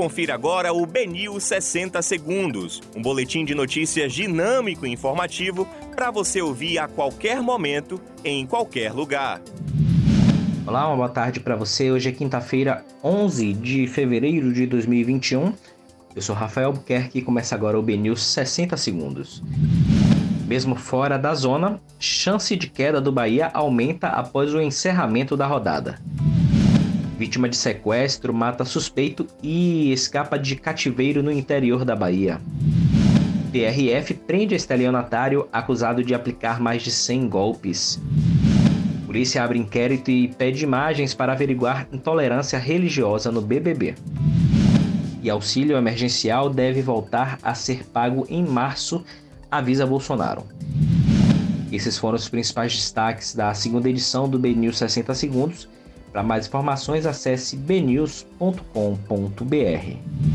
Confira agora o Benil 60 Segundos, um boletim de notícias dinâmico e informativo para você ouvir a qualquer momento, em qualquer lugar. Olá, uma boa tarde para você. Hoje é quinta-feira, 11 de fevereiro de 2021. Eu sou Rafael Buquerque e começa agora o Benil 60 Segundos. Mesmo fora da zona, chance de queda do Bahia aumenta após o encerramento da rodada. Vítima de sequestro mata suspeito e escapa de cativeiro no interior da Bahia. PRF prende estelionatário acusado de aplicar mais de 100 golpes. Polícia abre inquérito e pede imagens para averiguar intolerância religiosa no BBB. E auxílio emergencial deve voltar a ser pago em março, avisa Bolsonaro. Esses foram os principais destaques da segunda edição do BNews 60 Segundos para mais informações, acesse bnews.com.br.